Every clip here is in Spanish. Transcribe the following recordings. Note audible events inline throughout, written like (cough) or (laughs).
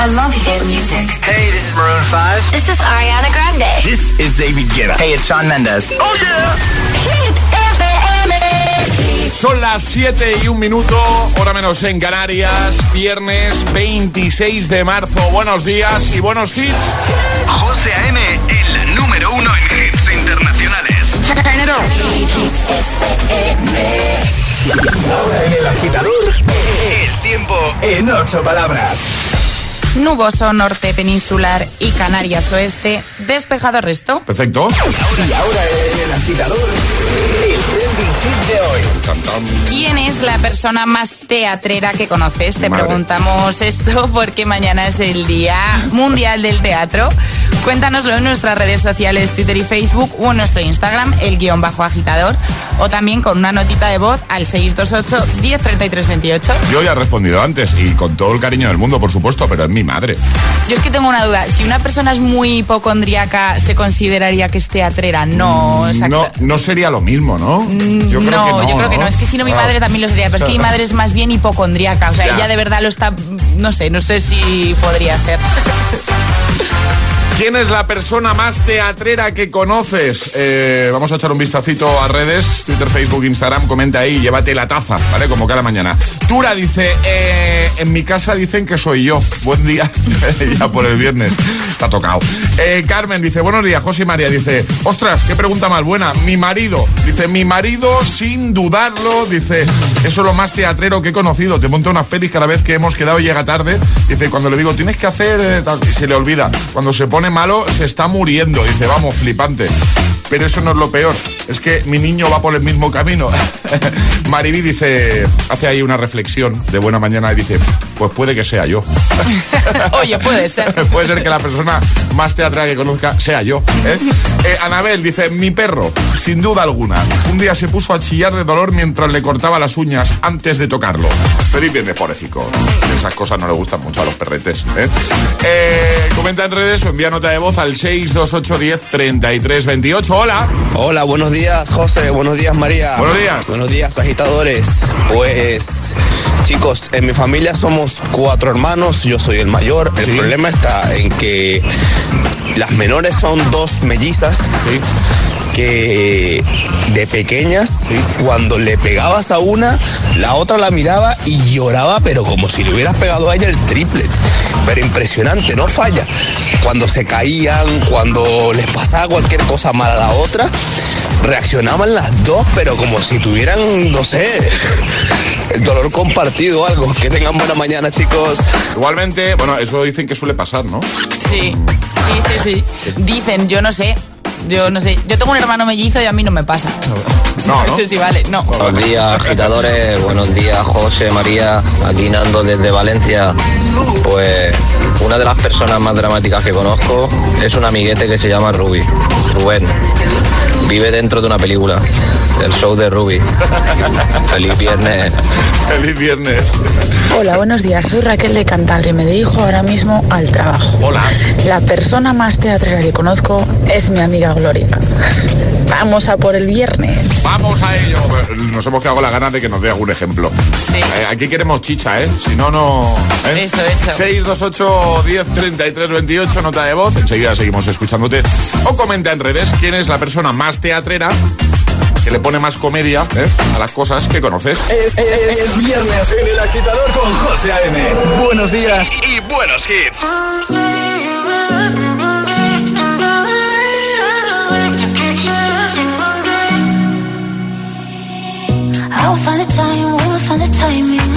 I love hit music. Hey, this is Maroon 5. This is Ariana Grande. This is David Guetta. Hey, it's Sean Mendes. Oh yeah. Hit FM. Son las 7 y un minuto, hora menos en Canarias, viernes 26 de marzo. Buenos días y buenos hits. José A.M. en la número uno en hits internacionales. Ahora en el agitador, el tiempo en ocho palabras. Nuboso norte peninsular y Canarias oeste, despejado resto. Perfecto. Y ahora en el agitador, el trending hit de hoy. ¿Quién es la persona más teatrera que conoces? Te Madre. preguntamos esto (laughs) porque mañana es el Día Mundial del Teatro. Cuéntanoslo en nuestras redes sociales, Twitter y Facebook, o en nuestro Instagram, el guion bajo agitador, o también con una notita de voz al 628 1033 28. Yo ya he respondido antes y con todo el cariño del mundo, por supuesto, pero es mi madre. Yo es que tengo una duda. Si una persona es muy hipocondríaca, ¿se consideraría que es teatrera? No, exacto. No, no sería lo mismo, ¿no? Mm, Yo creo no, que no. yo creo que no. Es que si no, mi Ah. madre también lo sería. Pero es que mi (laughs) madre es más bien hipocondríaca. O sea, Ya. ella de verdad lo está. No sé, no sé si podría ser. (laughs) ¿Quién es la persona más teatrera que conoces? Eh, vamos a echar un vistacito a redes, Twitter, Facebook, Instagram, comenta ahí, llévate la taza, ¿vale? Como cada mañana. Tura dice, eh, en mi casa dicen que soy yo. Buen día, (laughs) ya por el viernes. Está tocado. Eh, Carmen dice, buenos días, José y María. Dice, ostras, qué pregunta más buena. Mi marido. Dice, mi marido, sin dudarlo, dice, eso es lo más teatrero que he conocido. Te monta unas pelis cada vez que hemos quedado llega tarde. Dice, cuando le digo, tienes que hacer, eh, tal", y se le olvida. Cuando se pone malo, se está muriendo. Dice, vamos, flipante. Pero eso no es lo peor. Es que mi niño va por el mismo camino. (laughs) Mariby dice, hace ahí una reflexión de buena mañana y dice, pues puede que sea yo. (laughs) Oye, puede ser. (laughs) Puede ser que la persona más teatral que conozca sea yo. ¿eh? Eh, Anabel dice, mi perro, sin duda alguna, un día se puso a chillar de dolor mientras le cortaba las uñas antes de tocarlo. Feliz viernes, pobrecito. Esas cosas no le gustan mucho a los perretes. ¿eh? Comenta en redes o envía nota de voz al 62810 3328. Hola. Hola, buenos días José, buenos días María. Buenos días. Buenos días agitadores. Pues chicos, en mi familia somos cuatro hermanos, yo soy el mayor. El Sí. problema está en que las menores son dos mellizas que de pequeñas, cuando le pegabas a una, la otra la miraba y lloraba, pero como si le hubieras pegado a ella el triple. Pero impresionante, no falla. Cuando se caían, cuando les pasaba cualquier cosa mala a la otra, reaccionaban las dos, pero como si tuvieran, no sé, (laughs) el dolor compartido o algo. Que tengan buena mañana, chicos. Igualmente, bueno, eso dicen que suele pasar, ¿no? Sí, sí, sí, sí. Dicen, yo no sé. Yo no sé. Yo tengo un hermano mellizo y a mí no me pasa. No, ¿no? (laughs) sé si vale. No. Buenos días, agitadores. Buenos días, José, María. Aquí Nando desde Valencia. Pues una de las personas más dramáticas que conozco es un amiguete que se llama Ruby. Rubén. Vive dentro de una película. El show de Ruby. Feliz viernes. Feliz viernes. Hola, buenos días. Soy Raquel de Cantabria y me dirijo ahora mismo al trabajo. Hola. La persona más teatrera que conozco es mi amiga Gloria. Vamos a por el viernes. Vamos a ello. Nos hemos quedado con la ganas de que nos dé algún ejemplo. Sí. Eh, aquí queremos chicha, ¿eh? Si no, no. ¿eh? Eso, eso. 628 10 33 28, nota de voz. Enseguida seguimos escuchándote. O comenta en redes quién es la persona más teatrera que le pone más comedia ¿eh? a las cosas que conoces. Es, es- es viernes en el agitador con José A.M. Buenos días y buenos hits. I will find the time, we will find the timing.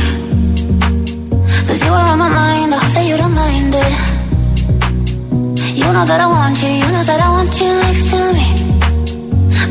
Cause you are on my mind, I hope that you don't mind it. You know that I want you, you know that I want you next to me.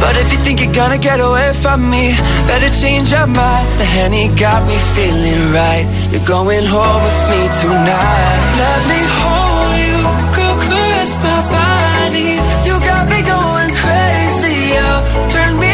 But if you think you're gonna get away from me Better change your mind. The Henny got me feeling right. You're going home with me tonight. Let me hold you caress my body. You got me going crazy, yo. Turn me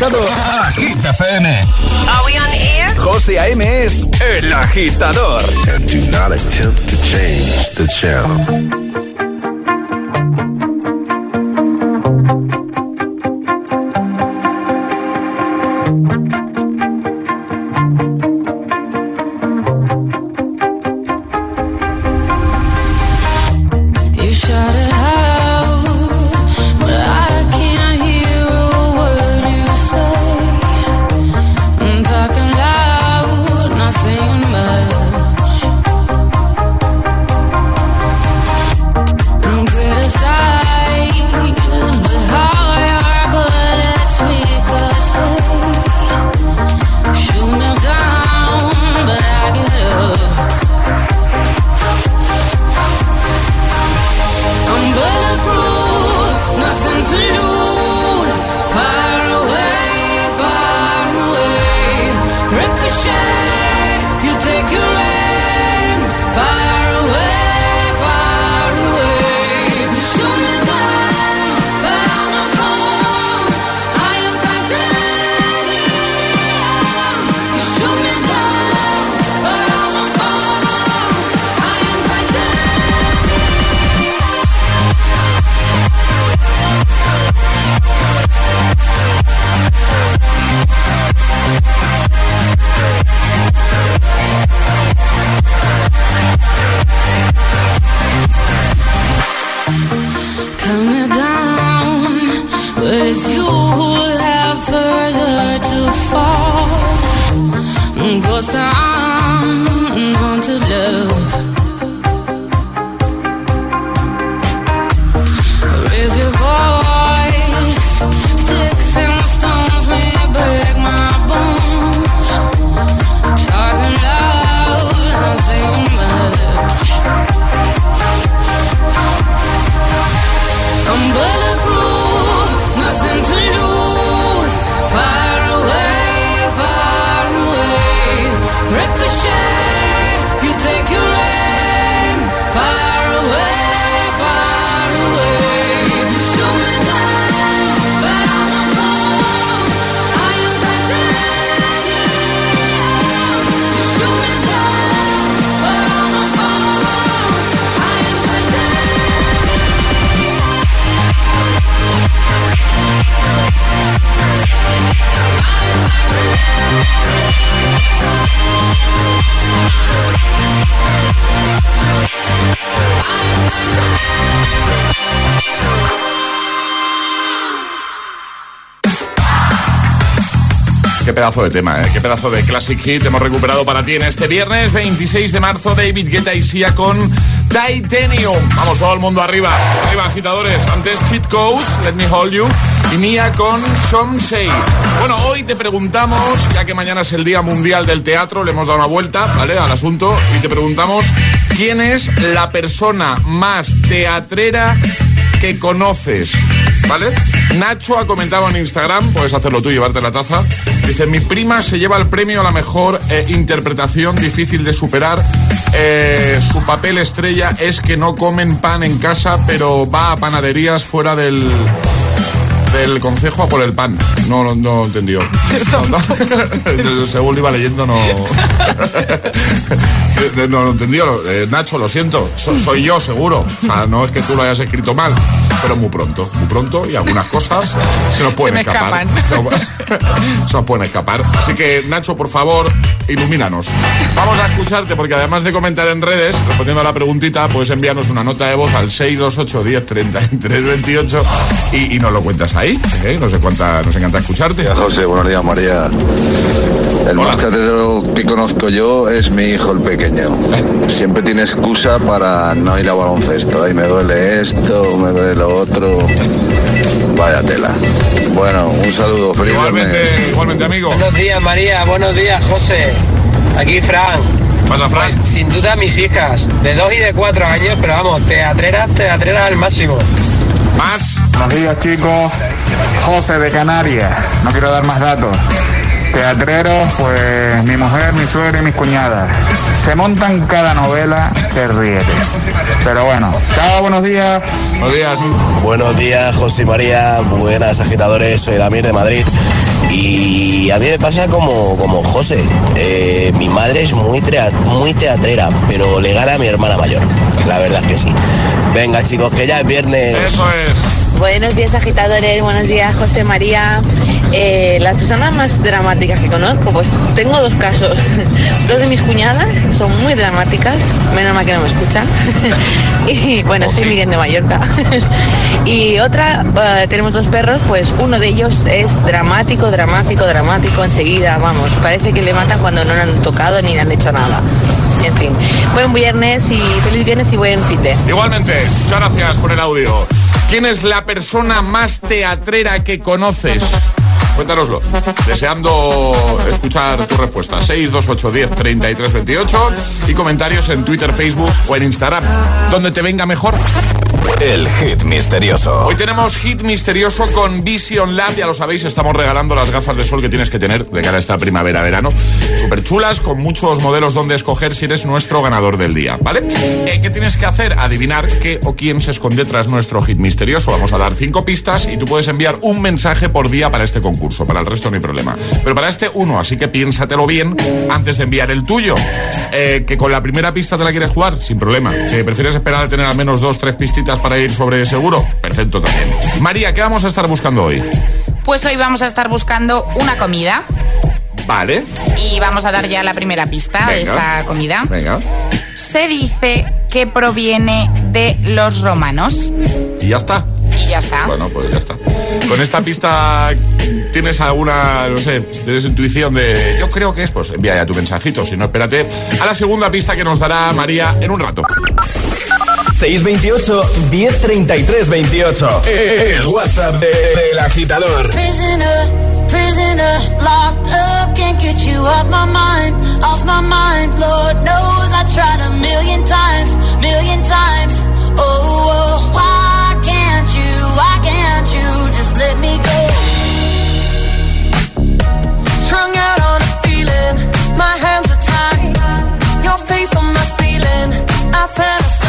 Estás conectado a Hit FM. Are we on air? José A.M. es el agitador. and do not attempt to change the channel. Pedazo de tema, ¿eh? Qué pedazo de classic hit hemos recuperado para ti en este viernes 26 de marzo. David Guetta y Sia con Titanium. Vamos todo el mundo arriba. Arriba, agitadores. Antes Cheat Codes, Let Me Hold You. Y Mía con Say. Bueno, hoy te preguntamos, ya que mañana es el Día Mundial del Teatro, le hemos dado una vuelta, ¿vale? Al asunto. Y te preguntamos quién es la persona más teatrera que conoces. ¿Vale? Nacho ha comentado en Instagram, puedes hacerlo tú y llevarte la taza. Dice, mi prima se lleva el premio a la mejor eh, interpretación difícil de superar. Eh, su papel estrella es que no comen pan en casa, pero va a panaderías fuera del, del concejo a por el pan. No, no, no entendió. (laughs) Según iba leyendo, (laughs) no. no lo entendió. Eh, Nacho, lo siento. soy yo, seguro. O sea, no es que tú lo hayas escrito mal, pero muy pronto. Muy pronto y algunas cosas se nos pueden escapar. (laughs) Se nos, pueden escapar. Así que, Nacho, por favor, ilumínanos. Vamos a escucharte porque además de comentar en redes, respondiendo a la preguntita, puedes enviarnos una nota de voz al 628 10 33 28 y, y nos lo cuentas ahí. ¿eh? No sé cuánta, nos encanta escucharte. José, buenos días, María. El más teatro que conozco yo es mi hijo el pequeño. Siempre tiene excusa para no ir a baloncesto. Ay, me duele esto, me duele lo otro. Vaya tela. Bueno, un saludo, feliz igualmente, igualmente, amigo. Buenos días, María. Buenos días, José. Aquí, Fran. Pasa, Fran. Pues, sin duda, mis hijas, de dos y de cuatro años, pero vamos, teatreras, teatreras al máximo. Más. Buenos días, chicos. José de Canarias. No quiero dar más datos. Teatreros, pues mi mujer, mi suegra y mis cuñadas. Se montan cada novela que ríe. Pero bueno, chao, buenos días. Buenos días. Buenos días, José y María. Buenas agitadores. Soy Damir de Madrid. Y a mí me pasa como, como José. Eh, mi madre es muy, muy teatrera, pero le gana a mi hermana mayor. La verdad es que sí. Venga, chicos, que ya es viernes. Eso es. Buenos días agitadores, buenos días José María. Eh, las personas más dramáticas que conozco, pues tengo dos casos. (laughs) Dos de mis cuñadas son muy dramáticas, menos mal que no me escuchan. (laughs) y bueno, soy Miriam de Mallorca. (laughs) y otra, eh, tenemos dos perros, pues uno de ellos es dramático, dramático, dramático enseguida, vamos, parece que le matan cuando no le han tocado ni le han hecho nada. En fin, buen viernes y feliz viernes y buen fin de. Igualmente, muchas gracias por el audio. ¿Quién es la persona más teatrera que conoces? Cuéntanoslo. Deseando escuchar tu respuesta. 628 10 33 28 y comentarios en Twitter, Facebook o en Instagram. Donde te venga mejor. El hit misterioso. Hoy tenemos hit misterioso con Vision Lab. Ya lo sabéis, estamos regalando las gafas de sol que tienes que tener de cara a esta primavera-verano. Súper chulas, con muchos modelos donde escoger si eres nuestro ganador del día, ¿vale? Eh, ¿Qué tienes que hacer? Adivinar qué o quién se esconde tras nuestro hit misterioso. Vamos a dar cinco pistas y tú puedes enviar un mensaje por día para este concurso. Para el resto no hay problema. Pero para este uno, así que piénsatelo bien antes de enviar el tuyo. Eh, que con la primera pista te la quieres jugar, sin problema. Que prefieres esperar a tener al menos dos, tres pistitas para ir sobre seguro, perfecto también. María, ¿qué vamos a estar buscando hoy? Pues hoy vamos a estar buscando una comida. Vale. Y vamos a dar ya la primera pista de esta comida. Venga. Se dice que proviene de los romanos. Y ya está. Y ya está. Bueno, pues ya está. Con esta pista tienes alguna, no sé, tienes intuición de yo creo que es, pues envía ya tu mensajito. Si no, espérate a la segunda pista que nos dará María en un rato. 628 1033 28. El WhatsApp del de, agitador. Prisoner, prisoner, locked up, can't get you off my mind, off my mind. Lord knows I tried a million times, million times. Oh, oh why can't you, why can't you just let me go? Strung out on a feeling, my hands are tied, your face on my ceiling. I fantasize.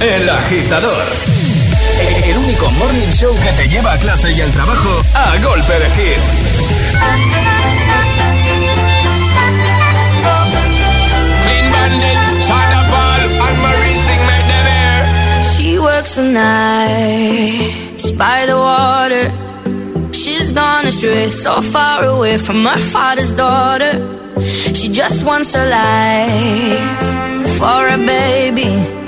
El Agitador. El único morning show que te lleva a clase y al trabajo a golpe de hits. She works the night by the water. She's gone astray, so far away from her father's daughter. She just wants a life for a baby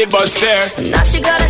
fee and the bus fare. Now she got a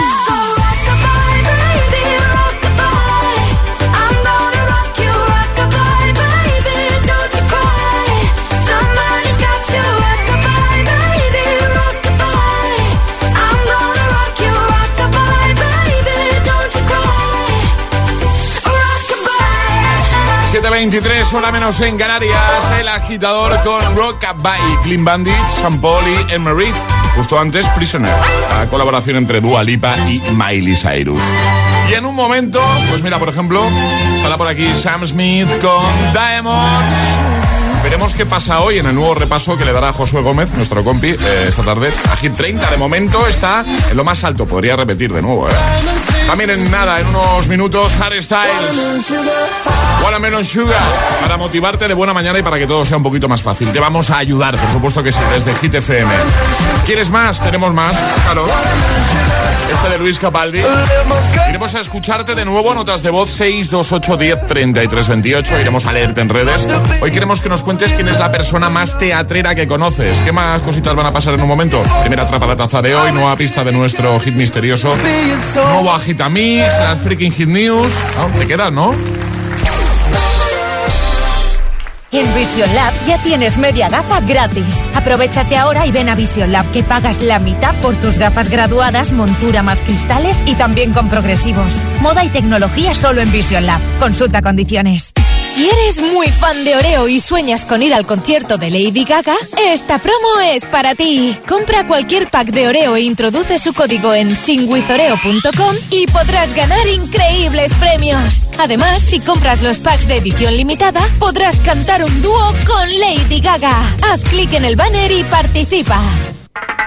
23, hora menos en Canarias. El agitador con Rockabye, Clean Bandit, San Paul y Justo antes, Prisoner. La colaboración entre Dua Lipa y Miley Cyrus. Y en un momento, pues mira, por ejemplo, estará por aquí Sam Smith con Diamonds. Veremos qué pasa hoy en el nuevo repaso que le dará Josué Gómez, nuestro compi, eh, esta tarde. A Hit 30, de momento está en lo más alto. Podría repetir de nuevo, ¿eh? También en nada, en unos minutos, Harry Styles. Watermelon Sugar. Para motivarte de buena mañana y para que todo sea un poquito más fácil. Te vamos a ayudar, por supuesto que sí, desde Hit FM. ¿Quieres más? Tenemos más. Este de Luis Capaldi. Iremos a escucharte de nuevo, notas de voz 628 10 33 28. Iremos a leerte en redes. Hoy queremos que nos cuentes quién es la persona más teatrera que conoces. ¿Qué más cositas van a pasar en un momento? Primera atrapa la taza de hoy, nueva pista de nuestro hit misterioso. Nuevo Agitamix, las freaking hit news. Ah, Te quedas, ¿no? En Vision Lab ya tienes media gafa gratis. Aprovechate ahora y ven a Vision Lab que pagas la mitad por tus gafas graduadas, montura más cristales y también con progresivos. Moda y tecnología solo en Vision Lab. Consulta condiciones. Si eres muy fan de Oreo y sueñas con ir al concierto de Lady Gaga, esta promo es para ti. Compra cualquier pack de Oreo e introduce su código en singwithoreo.com y podrás ganar increíbles premios. Además, si compras los packs de edición limitada, podrás cantar un dúo con Lady Gaga. Haz clic en el banner y participa.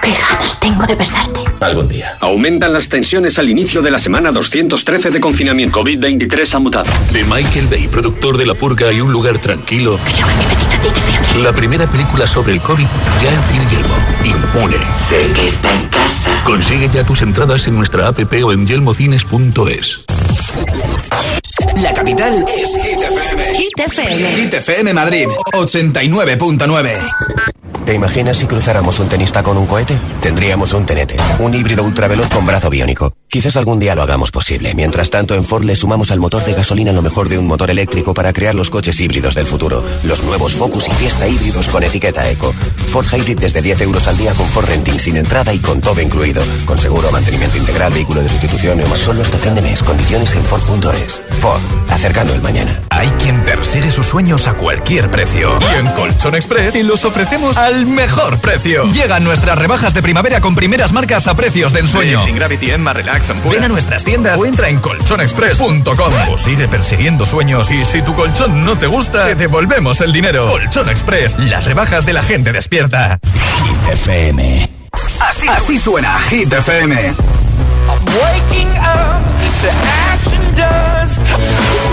Qué ganas tengo de besarte. Algún día. Aumentan las tensiones al inicio de la semana 213 de confinamiento. COVID-23 ha mutado. De Michael Bay, productor de La Purga y Un Lugar Tranquilo. Creo que mi vecina tiene fiebre. La primera película sobre el COVID ya en Cine Yelmo. Inmune. Sé que está en casa. Consigue ya tus entradas en nuestra app o en yelmocines.es. La capital es Hit FM. Hit FM. Hit FM Madrid 89.9. ¿Te imaginas si cruzáramos un tenista con un cohete? Tendríamos un tenete, un híbrido ultraveloz con brazo biónico. Quizás algún día lo hagamos posible. Mientras tanto, en Ford le sumamos al motor de gasolina lo mejor de un motor eléctrico para crear los coches híbridos del futuro. Los nuevos Focus y Fiesta híbridos con etiqueta Eco. Ford Hybrid desde 10 euros al día con Ford Renting sin entrada y con todo incluido. Con seguro, mantenimiento integral, vehículo de sustitución y más solo hasta fin de mes. Condiciones en Ford.es. Ford, acercando el mañana. Hay quien persigue sus sueños a cualquier precio. Y en Colchón Express y los ofrecemos al mejor precio. Llegan nuestras rebajas de primavera con primeras marcas a precios de ensueño. Sin Gravity, Emma Relax, Ven a nuestras tiendas o entra en colchonexpress.com o sigue persiguiendo sueños y si tu colchón no te gusta, te devolvemos el dinero. Colchón Express, las rebajas de la gente despierta. Hit FM. Así, así suena Hit FM. Waking up to action dust.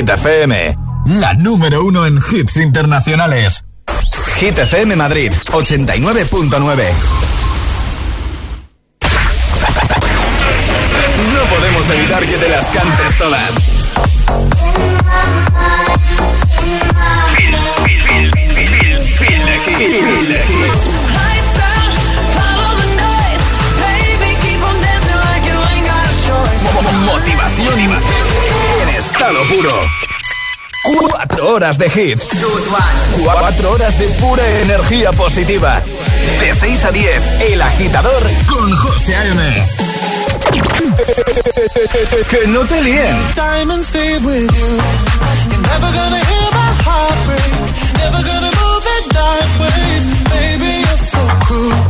Hit FM, la número uno en hits internacionales. Hit FM Madrid 89.9. No podemos evitar que te las cantes todas. Motivación en estado puro. Cuatro horas de hits. Cuatro horas de pura energía positiva. De 6 a 10, El Agitador con José A.M. Que no te líen. Diamonds stay with you. You're never gonna hear my heart break. Never gonna move in dark ways. Baby, you're so cruel.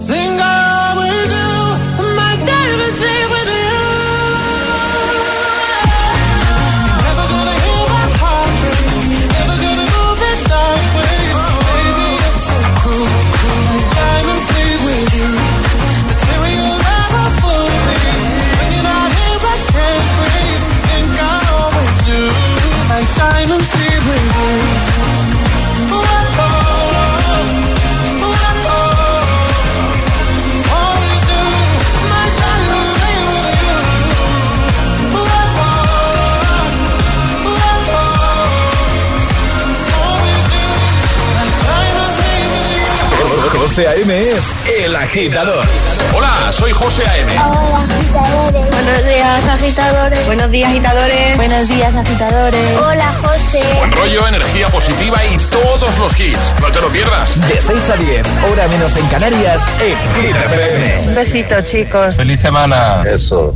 José A.M. es El Agitador. Hola, soy José A.M. Buenos días, agitadores. Buenos días, agitadores. Buenos días, agitadores. Hola, José. Buen rollo, energía positiva y todos los hits. No te lo pierdas. De 6 a 10, hora menos en Canarias, en Hit FM. Un besito, chicos. Feliz semana. Eso.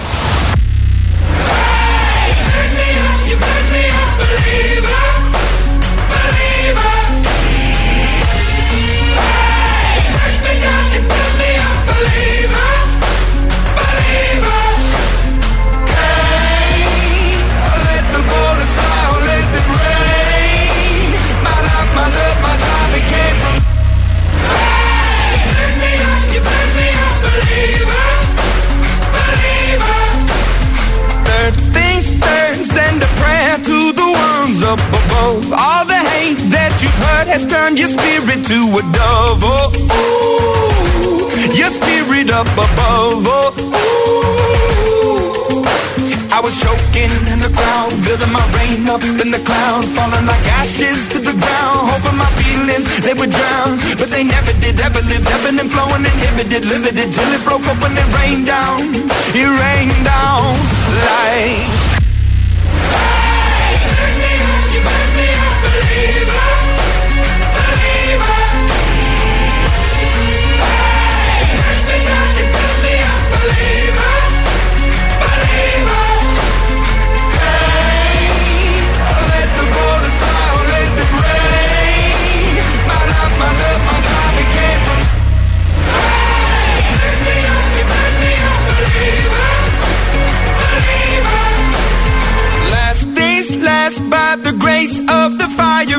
Up the cloud, falling like ashes to the ground, hoping my feelings they would drown, but they never did, ever lived, ebbing and flowing, inhibited, limited, till it broke up when it rained down, it rained down like.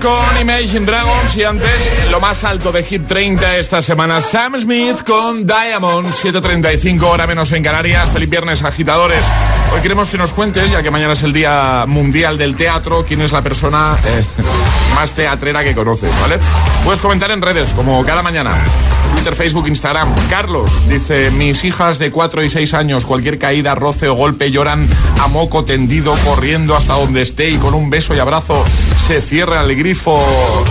Con Imagine Dragons y antes, lo más alto de Hit 30 esta semana, Sam Smith con Diamond, 7.35 hora menos en Canarias. Feliz viernes, agitadores. Hoy queremos que nos cuentes, ya que mañana es el Día Mundial del Teatro, quién es la persona eh, (laughs) más teatrera que conoces, ¿vale? Puedes comentar en redes, como cada mañana. Twitter, Facebook, Instagram. Carlos dice, mis hijas de 4 y 6 años, cualquier caída, roce o golpe lloran a moco tendido, corriendo hasta donde esté y con un beso y abrazo se cierra el grifo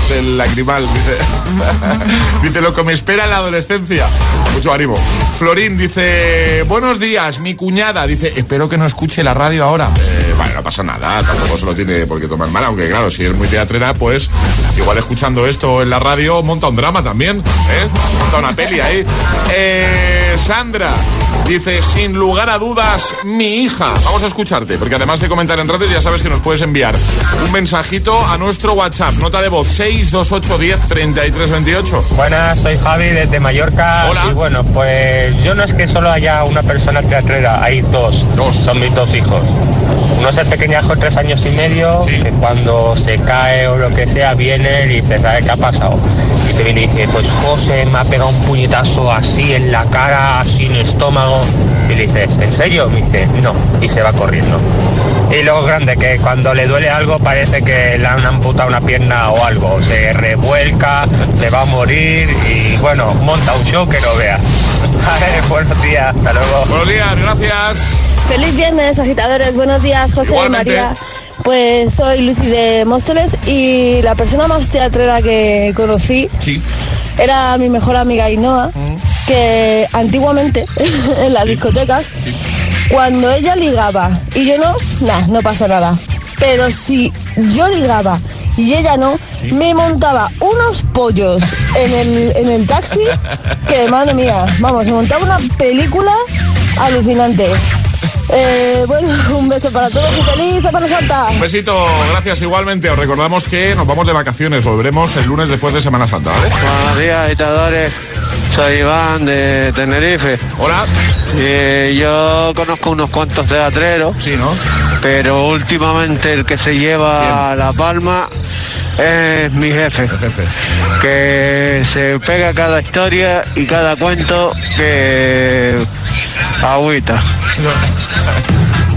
del lagrimal. (laughs) Dice, lo que me espera en la adolescencia. Mucho ánimo. Florín dice, buenos días, mi cuñada. Dice, espero que no escuche la radio ahora. Eh, vale, no pasa nada, tampoco se lo tiene por qué tomar mal, aunque claro, si es muy teatrera, pues igual escuchando esto en la radio monta un drama también, ¿eh? Monta una peli ahí. Eh, Sandra dice, sin lugar a dudas, mi hija. Vamos a escucharte, porque además de comentar en redes, ya sabes que nos puedes enviar un mensajito a nuestro WhatsApp. Nota de voz 628 10 33 28. Buenas, soy Javi desde Mallorca. Hola. Y bueno, pues yo no es que solo haya una persona teatrera, hay dos. Dos. Son mis dos hijos. Uno es el pequeñajo, tres años y medio, que cuando se cae o lo que sea, viene y dice, ¿sabe qué ha pasado? Y te viene y dice, pues José me ha pegado un puñetazo así en la cara, sin estómago. Y le dices, ¿en serio? Me dice, no. Y se va corriendo. Y luego grande, que cuando le duele algo parece que le han amputado una pierna o algo. Se revuelca, se va a morir y bueno, monta un show que no vea. (laughs) Buenos días, hasta luego. Buenos días, gracias. Feliz viernes, agitadores. Buenos días, José y. María. Pues soy Lucy de Móstoles y la persona más teatrera que conocí Sí. era mi mejor amiga Ainhoa, que antiguamente (laughs) en las discotecas, cuando ella ligaba y yo no, nada, no pasa nada. Pero si yo ligaba y ella no, me montaba unos pollos en el, en el taxi que, madre mía, vamos, se montaba una película alucinante. Eh, bueno, (laughs) un beso para todos y feliz Semana Santa. Un besito, gracias igualmente. Os recordamos que nos vamos de vacaciones, volveremos el lunes después de Semana Santa, ¿vale? Buenos días, agitadores. Soy Iván de Tenerife. Hola. Eh, yo conozco unos cuantos teatreros. Sí, ¿no? Pero últimamente el que se lleva la palma es mi jefe. Que se pega cada historia y cada cuento que agüita.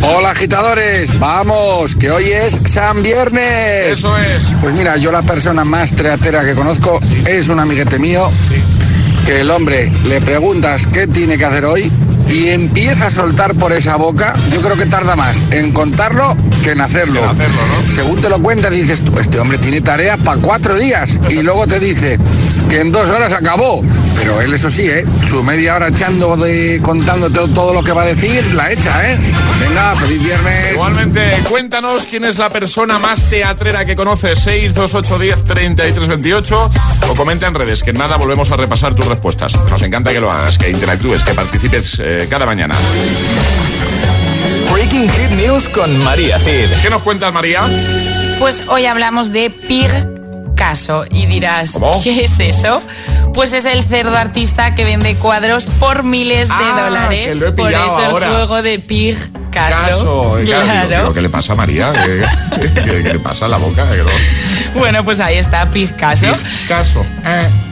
Hola agitadores, vamos, que hoy es San Viernes. Eso es. Pues mira, yo la persona más teatera que conozco es un amiguete mío, que el hombre le preguntas qué tiene que hacer hoy y empieza a soltar por esa boca, yo creo que tarda más en contarlo que en hacerlo. Según te lo cuentas, dices tú, este hombre tiene tareas para cuatro días y luego te dice que en dos horas acabó. Pero él, eso sí, ¿eh? su media hora echando de contándote todo lo que va a decir, la echa, ¿eh? Venga, feliz viernes. Igualmente, cuéntanos quién es la persona más teatrera que conoces. 628 10 33 28 o comenta en redes, que en nada volvemos a repasar tus respuestas. Nos encanta que lo hagas, que interactúes, que participes eh, cada mañana. Breaking Hit News con María Cid. ¿Qué nos cuentas, María? Pues hoy hablamos de Picasso y dirás, ¿Cómo? ¿qué es eso? Pues es el cerdo artista que vende cuadros por miles de Ah, dólares. que lo he por eso ahora. el juego de Picasso. Caso, eh, claro, Claro. digo, digo, ¿Qué le pasa a María? ¿Qué, qué- qué le pasa a la boca? No- Bueno, pues ahí está Picasso. Caso.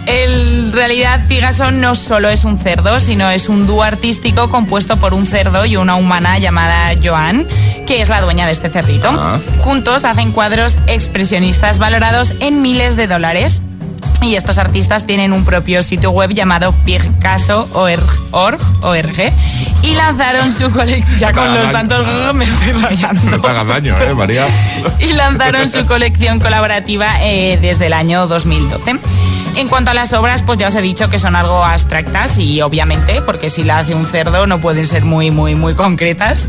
En realidad, Picasso no solo es un cerdo, sino es un dúo artístico compuesto por un cerdo y una humana llamada Joan, que es la dueña de este cerdito. Ah. Juntos hacen cuadros expresionistas valorados en miles de dólares. Y estos artistas tienen un propio sitio web llamado Picasso.org org, y lanzaron su colección. (laughs) Ya con los tantos me estoy rayando. Te hagas daño, ¿eh, María? (laughs) y lanzaron su colección colaborativa eh, desde el año 2012. En cuanto a las obras, pues ya os he dicho que son algo abstractas y obviamente, porque si la hace un cerdo no pueden ser muy, muy, muy concretas.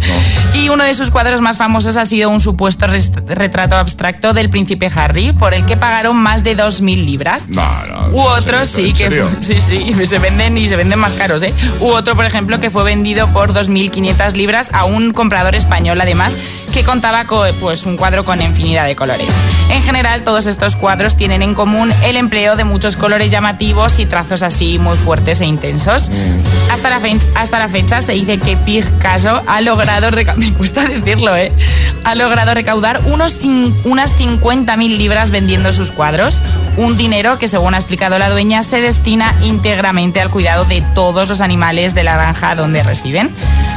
Y uno de sus cuadros más famosos ha sido un supuesto retrato abstracto del príncipe Harry, por el que pagaron más de 2.000 libras. No, no. U otro sí ¿En que sí sí (laughs) se venden y se venden más caros, ¿eh? U otro por ejemplo que fue vendido por 2.500 libras a un comprador español además que contaba con pues un cuadro con infinidad de colores. En general todos estos cuadros tienen en común el empleo de muchos colores llamativos y trazos así muy fuertes e intensos. Hasta la, fe- hasta la fecha se dice que Picasso ha logrado (laughs) me cuesta decirlo, ¿eh? Ha logrado recaudar unos unas 50.000 libras vendiendo sus cuadros, un dinero que según ha explicado la dueña se destina íntegramente al cuidado de todos los animales de la granja donde residen.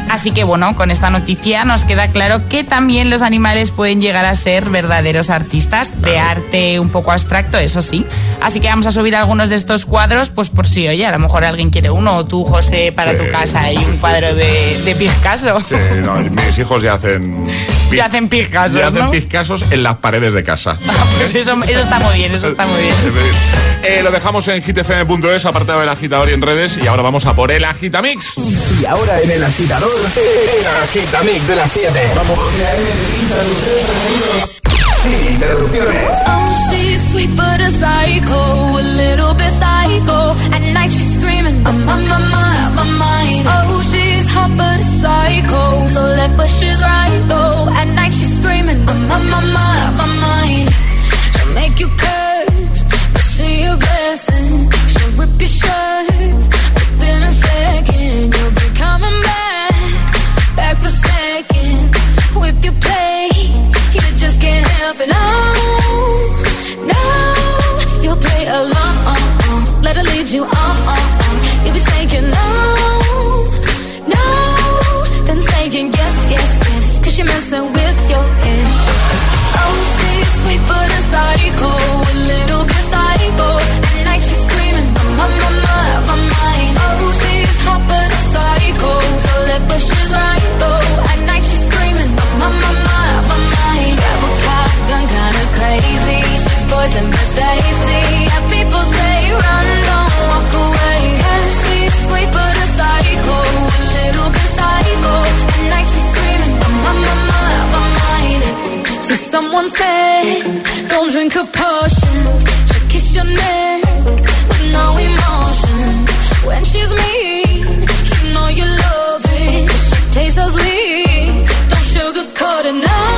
Así que bueno, con esta noticia nos queda claro que también los animales pueden llegar a ser verdaderos artistas de arte un poco abstracto, eso sí. Así que vamos a subir algunos de estos cuadros, pues por si, oye, a lo mejor alguien quiere uno, o tú, José, para tu casa hay un cuadro de, de Picasso. Sí, no, mis hijos ya hacen... (laughs) Ya hacen Picasso, Ya hacen ¿no? Picassos en las paredes de casa. (laughs) Pues eso, eso está muy bien, eso está muy bien. (laughs) Eh, lo dejamos en hitfm.es, apartado del agitador y en redes. Y ahora vamos a por el agitamix. Y ahora en el agitador, el agitamix de las 7. Vamos. Sin interrupciones. Oh, she's sweet but a psycho, a little bit psycho. At night she's screaming, I'm on my mind, my mind. Oh, she's hot but a psycho, so left but she's right though. At night she's screaming, I'm on my mind, my mind. She'll make you curse, she a blessing. She'll rip your shirt within a second. You'll be coming back, back for. With your play, you just can't help it. No, no, you'll play along. Let her lead you on. You'll be saying no, poison but tasty. Yeah, people say run, don't walk away. Yeah, she's sweet but a psycho, a little bit psycho. At night she's screaming, my, my, my, mind. So someone said, don't drink her potions. She'll kiss your neck with no emotion. When she's mean, you know you love it. She tastes so sweet, don't sugarcoat it. No,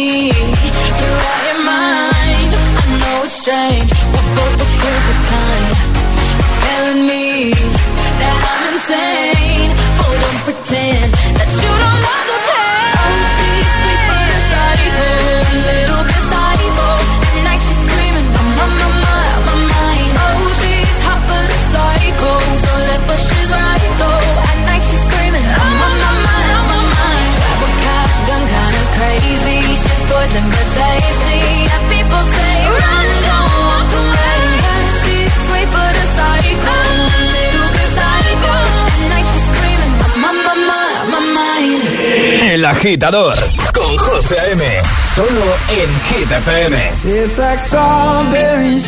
You're. I know it's strange. We're both the crazy kind. You're telling me that I'm insane. She's poison but tasty. And people say run, don't walk away. Yeah, she's sweet but a psycho, a little bit psycho. At night she's screaming, my, my, my, my mind. El agitador con José A.M. Solo en Hit FM. Tastes like strawberries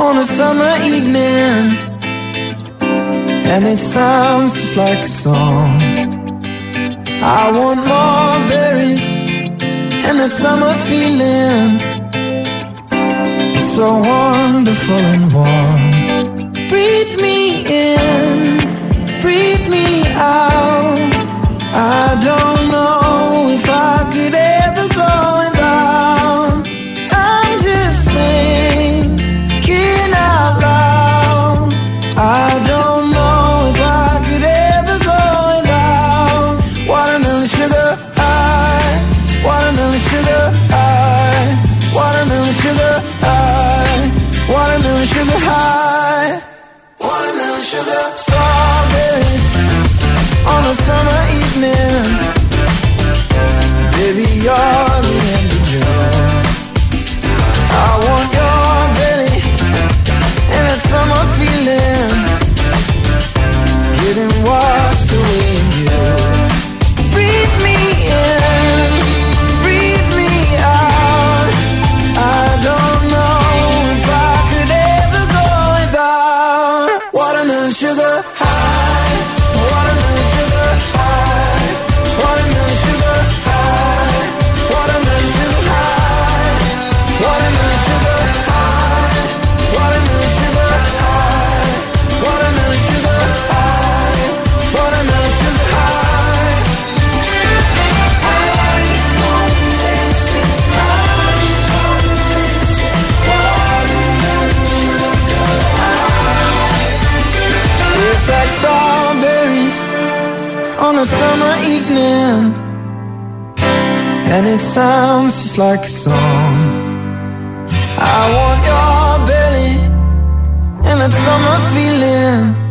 on a summer evening, and it sounds just like a song. I want more that summer feeling. It's so wonderful and warm.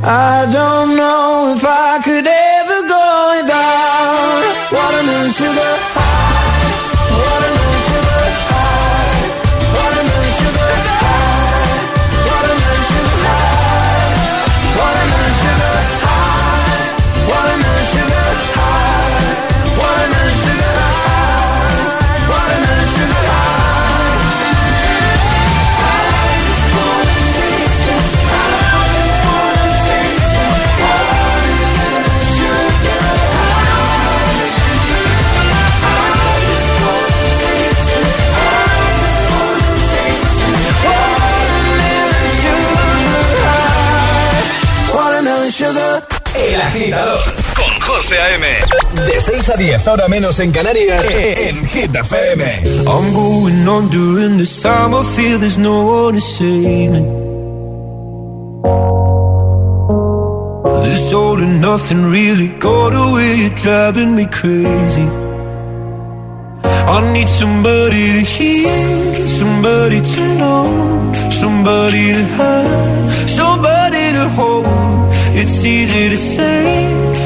I don't know if I could ever A.M. De 6 a 10, ahora menos en Canarias, en Hit FM. I'm going on during this time. I feel there's no one to save me. This all and nothing really got away. You're driving me crazy. I need somebody to hear, somebody to know, somebody to have, somebody to hold. It's easy to say,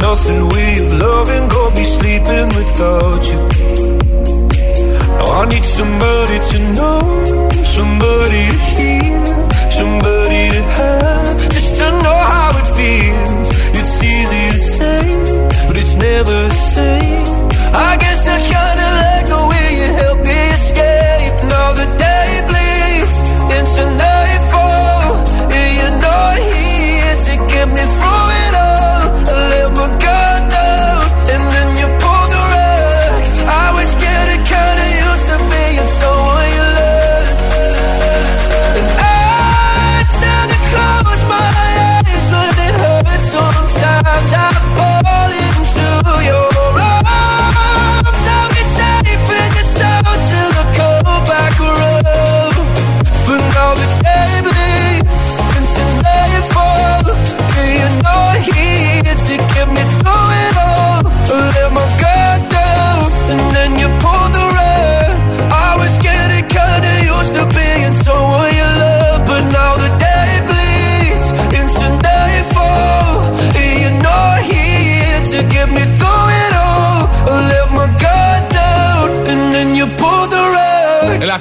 Nothing way of loving got be sleeping without you. Now I need somebody to know, somebody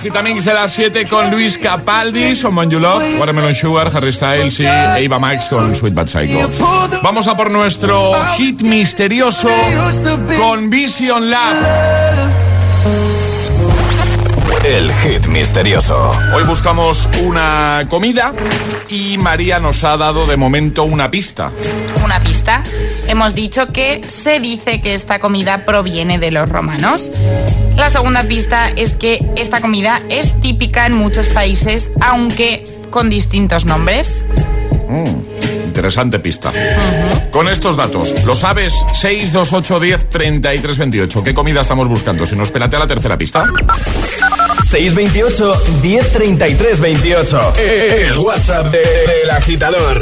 Agitamix de las 7 con Luis Capaldi, Someone You Love, Watermelon Sugar, Harry Styles y Eva Max con Sweet Bad Psycho. Vamos a por nuestro hit misterioso con Vision Lab. El hit misterioso. Hoy buscamos una comida y María nos ha dado de momento una pista. Una pista. Hemos dicho que se dice que esta comida proviene de los romanos. La segunda pista es que esta comida es típica en muchos países, aunque con distintos nombres. Mm, interesante pista. Con estos datos, ¿lo sabes? 628 10 33 28. ¿Qué comida estamos buscando? Si nos pelate a la tercera pista. 628 1033 28. El WhatsApp de- del agitador.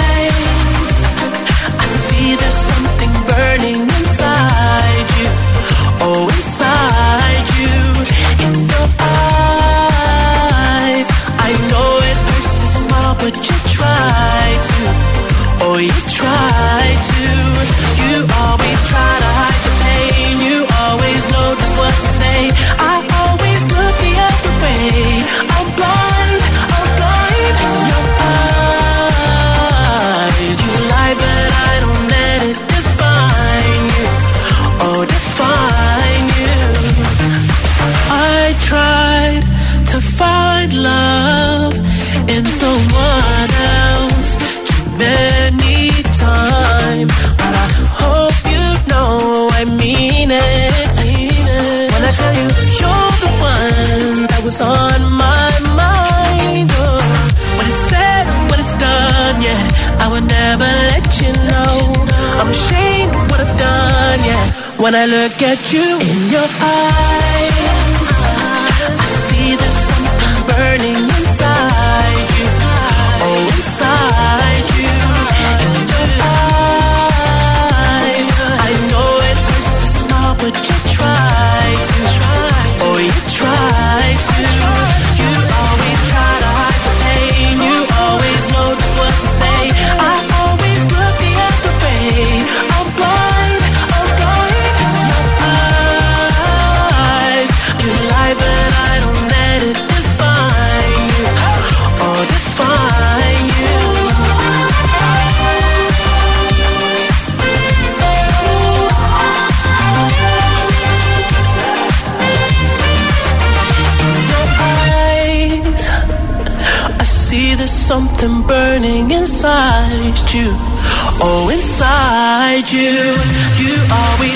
I'm ashamed of what I've done, yeah. When I look at you in your eyes. something burning inside you. Oh, inside you. You are we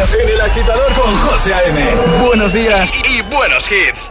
en El Agitador con José A.M. Buenos días y, y buenos hits.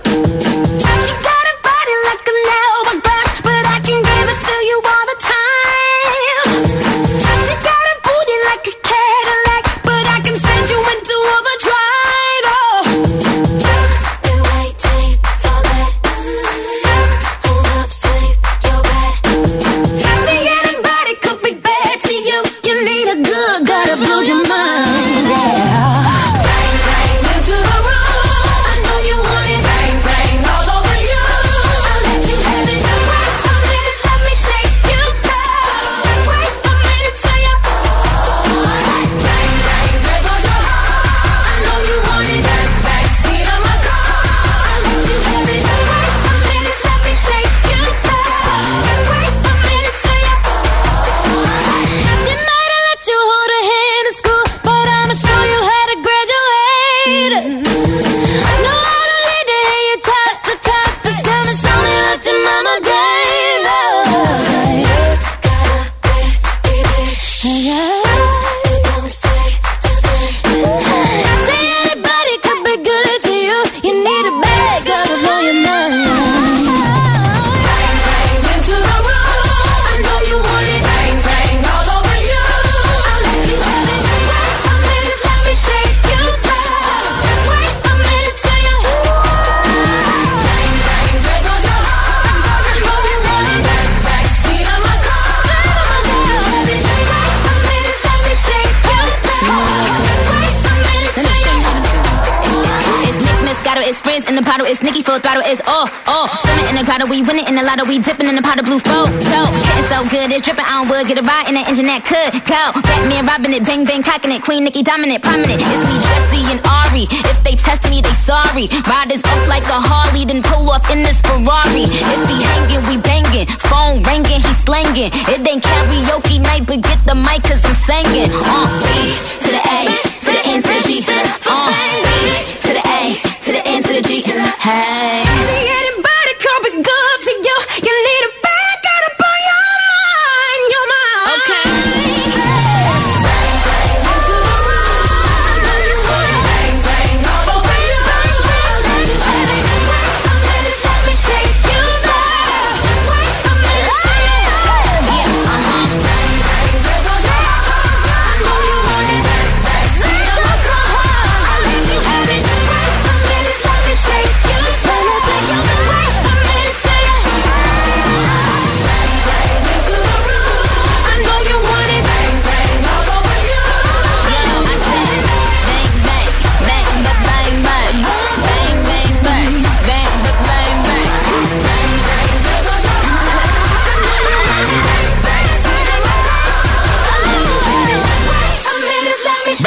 Getting so good, it's dripping. I don't would get a ride in the engine that could go. Batman robbing it, bang bang cocking it. Queen Nikki dominant, prominent. It's me, Jesse and Ari. If they test me, they sorry. Riders up like a Harley, then pull off in this Ferrari. If he hanging, we banging. Phone ringing, he slanging. It ain't karaoke night, but get the mic cause I'm singing. Uh, B to the A, to the N to the G. Uh, B to the A, to the N to the G. Hey. Anybody can good to. you.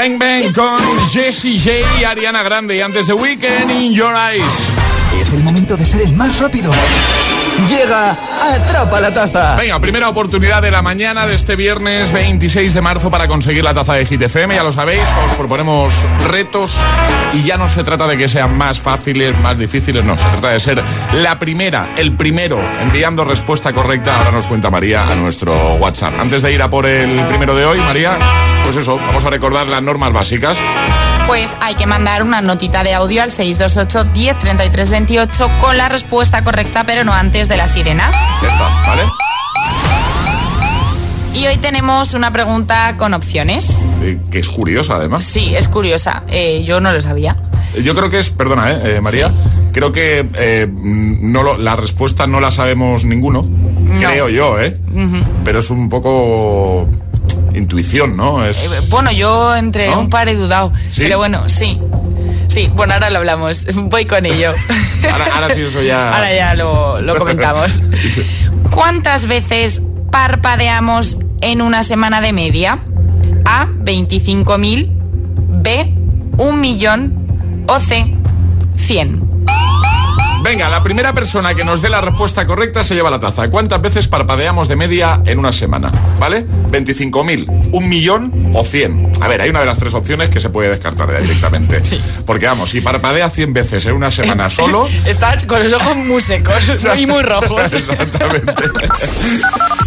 Bang Bang con Jessie J Ariana Grande y antes de Weekend in Your Eyes. Es el momento de ser el más rápido. Llega Atrapa la Taza. Venga, primera oportunidad de la mañana de este viernes 26 de marzo para conseguir la taza de Hit FM. Ya lo sabéis, os proponemos retos y ya no se trata de que sean más fáciles, más difíciles, no. Se trata de ser la primera, el primero, enviando respuesta correcta. Ahora nos cuenta María a nuestro WhatsApp. Antes de ir a por el primero de hoy, María, pues eso, vamos a recordar las normas básicas. Pues hay que mandar una notita de audio al 628 10 33 28 con la respuesta correcta, pero no antes de la sirena. Ya está, ¿vale? Y hoy tenemos una pregunta con opciones. Eh, que es curiosa, además. Sí, es curiosa. Eh, yo no lo sabía. Yo creo que es, perdona, eh, eh, María, creo que eh, mm, no lo- la respuesta no la sabemos ninguno. Creo yo, ¿eh? Pero es un poco intuición, ¿no? Es... Bueno, yo entre ¿No? un par he dudado. ¿Sí? Pero bueno, sí. Sí, bueno, ahora lo hablamos. (laughs) Voy con ello. (laughs) Ahora, ahora sí, eso ya. (laughs) Ahora ya lo, lo comentamos. ¿Cuántas veces parpadeamos en una semana de media? A, 25.000, B, 1 millón o C, 100. Venga, la primera persona que nos dé la respuesta correcta se lleva la taza. ¿Cuántas veces parpadeamos de media en una semana? ¿Vale? 25.000, un millón o 100. A ver, hay una de las tres opciones que se puede descartar ya directamente. Porque vamos, si parpadea 100 veces en una semana solo... (laughs) Estás con los ojos muy secos (laughs) y muy rojos. (laughs) Exactamente.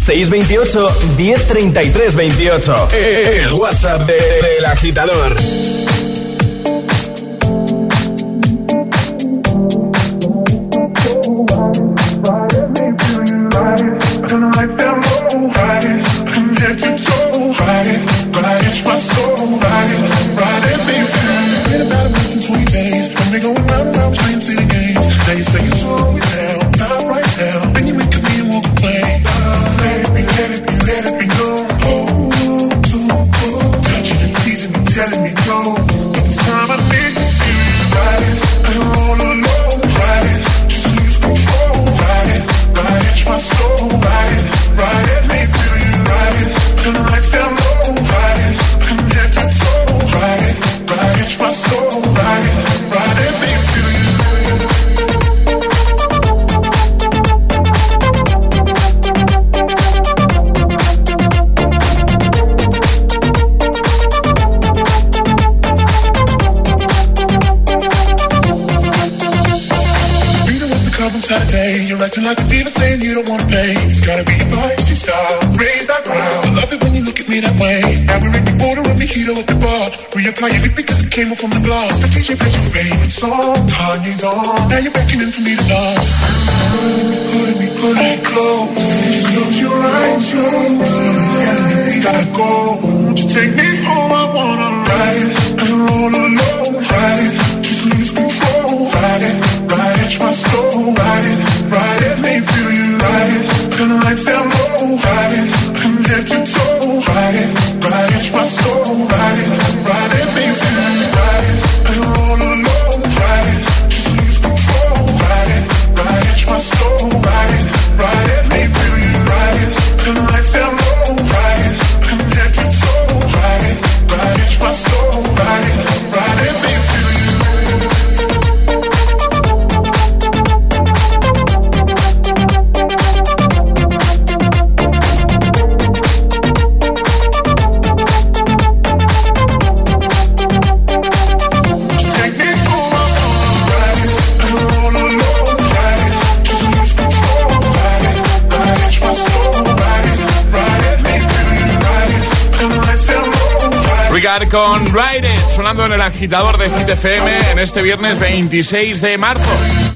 628 1033 28. El WhatsApp de- del agitador. Acting like a diva saying you don't wanna pay. It's gotta be your feisty style. Raise that ground. I love it when you look at me that way. Now we're in the border and mojito at the bar. Reapply your lip because it came off from the glass. The DJ plays your favorite song. Kanye's on. Now you're beckoning for me to dance. Pulling me, pulling me close. Close your eyes. Telling me we gotta go. Won't you take me home? I wanna ride and roll alone. Ride agitador de GTFM en este viernes 26 de marzo.